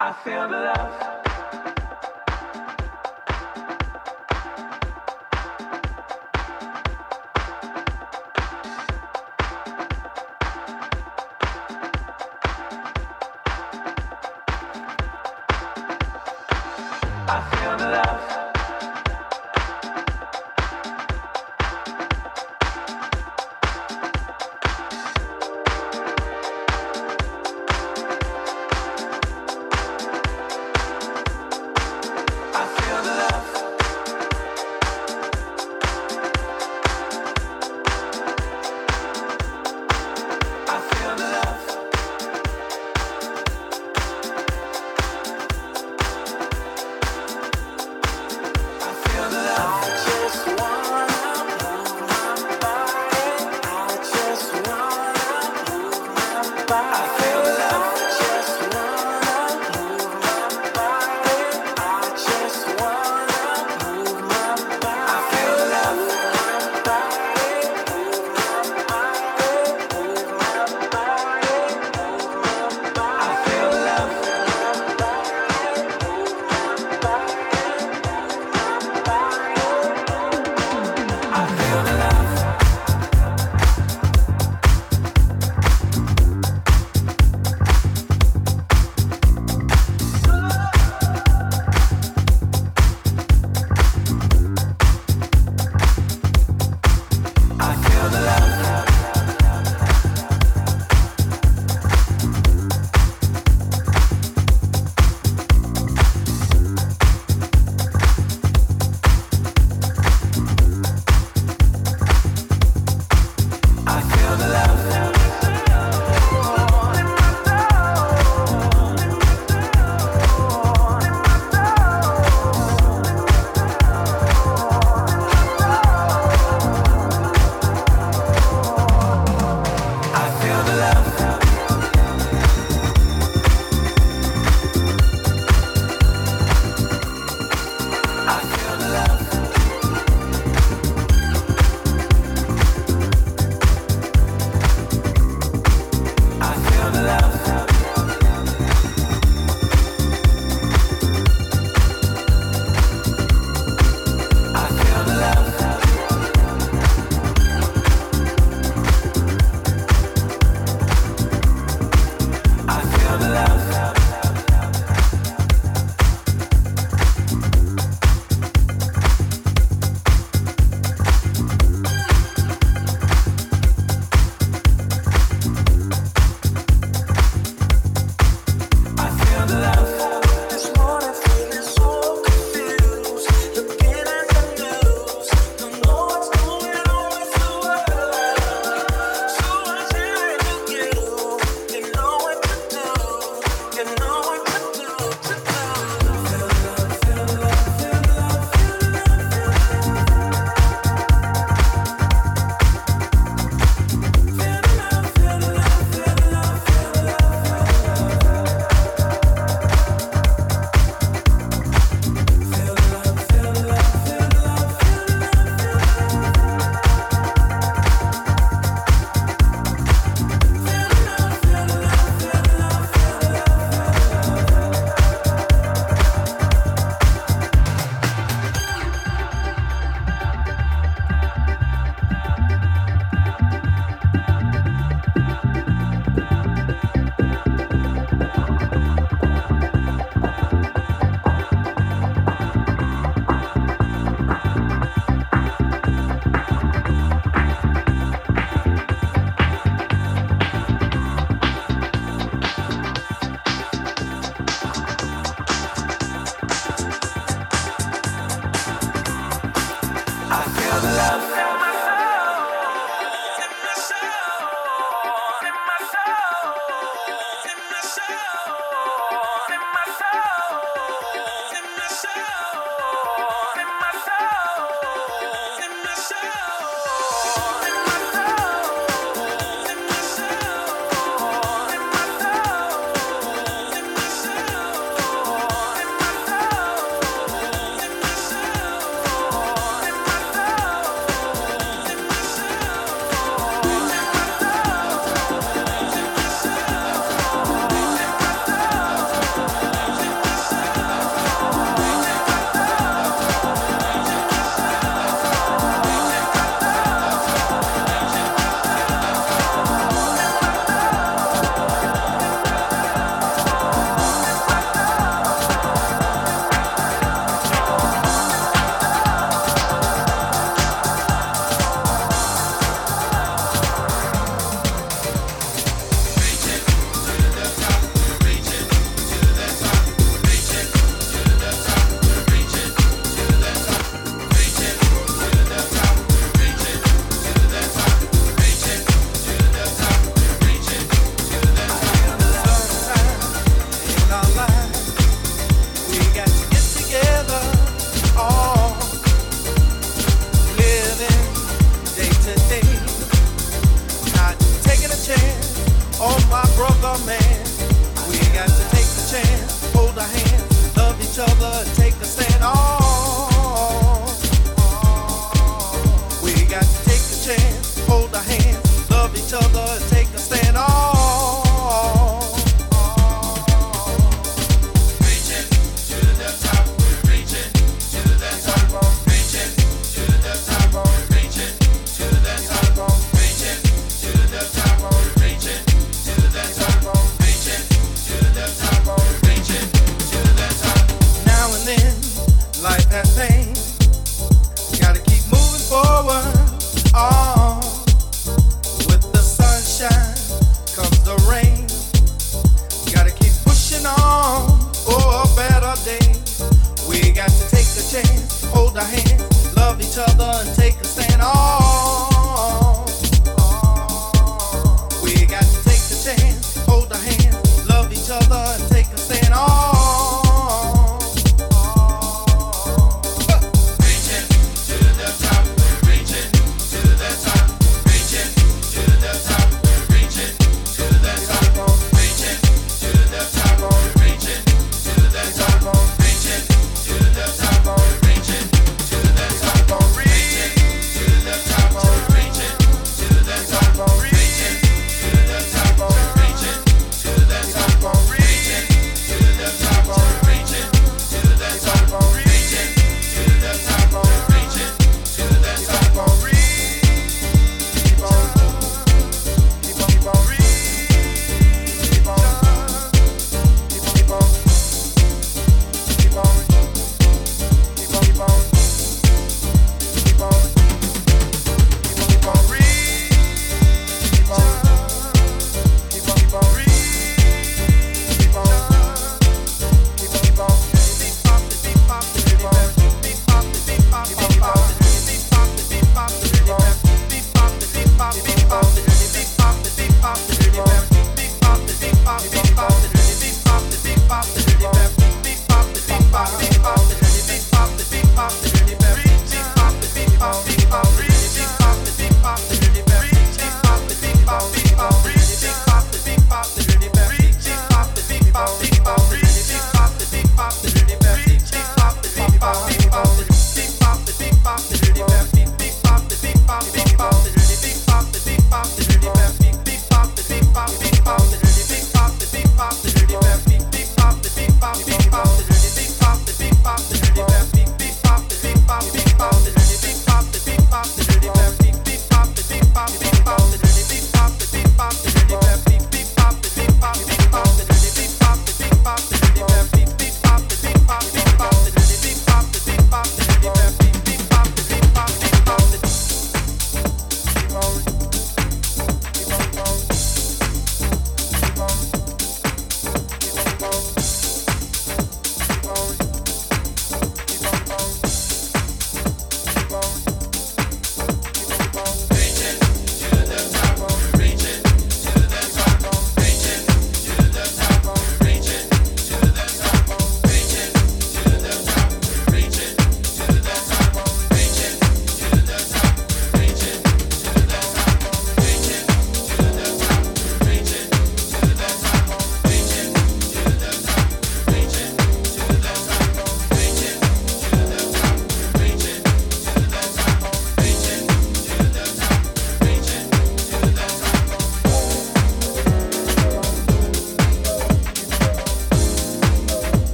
you know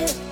yeah.